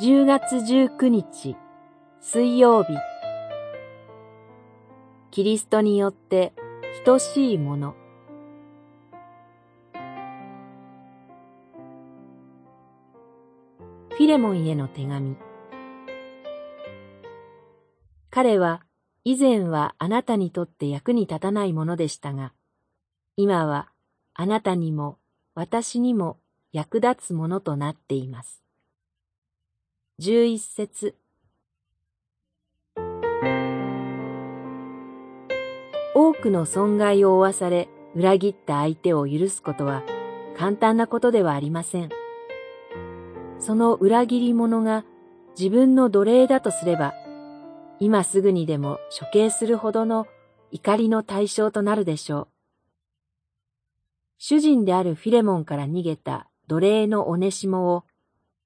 10月19日水曜日。キリストによって等しいもの。フィレモンへの手紙。彼は以前はあなたにとって役に立たないものでしたが、今はあなたにも私にも役立つものとなっています。十一節多くの損害を負わされ裏切った相手を許すことは簡単なことではありません。その裏切り者が自分の奴隷だとすれば、今すぐにでも処刑するほどの怒りの対象となるでしょう。主人であるフィレモンから逃げた奴隷のオネシモを、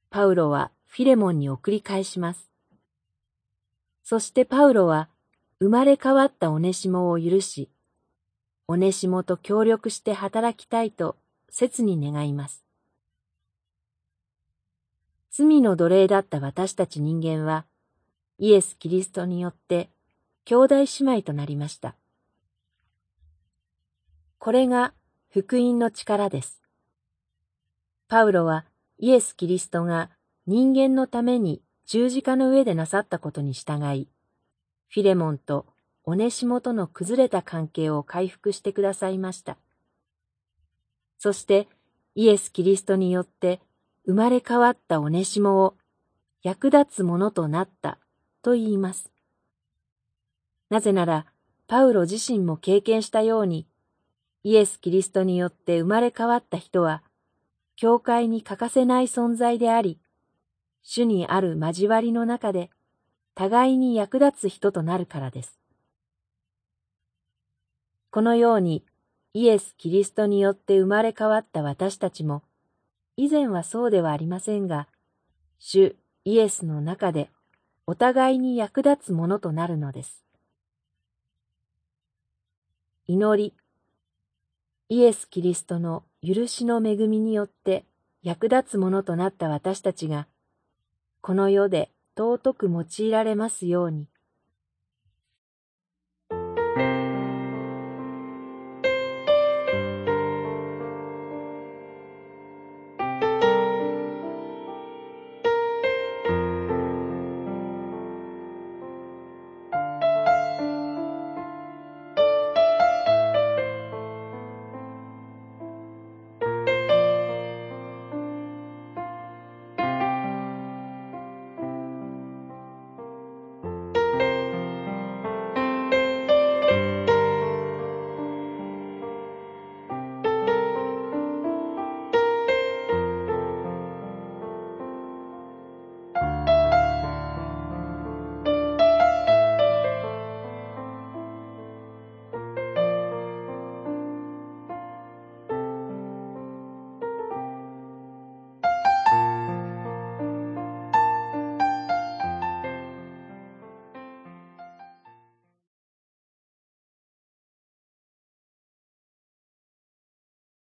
パウロはフィレモンに送り返します。そしてパウロは生まれ変わったオネシモを許し、オネシモと協力して働きたいと切に願います。罪の奴隷だった私たち人間は、イエス・キリストによって兄弟姉妹となりました。これが福音の力です。パウロはイエス・キリストが人間のために十字架の上でなさったことに従い、フィレモンとオネシモとの崩れた関係を回復してくださいました。そしてイエス・キリストによって生まれ変わったオネシモを役立つものとなったと言います。なぜなら、パウロ自身も経験したように、イエス・キリストによって生まれ変わった人は、教会に欠かせない存在であり、主にある交わりの中で互いに役立つ人となるからです。このようにイエス・キリストによって生まれ変わった私たちも、以前はそうではありませんが、主イエスの中でお互いに役立つものとなるのです。祈り、イエス・キリストの許しの恵みによって役立つものとなった私たちが、この世で尊く用いられますように。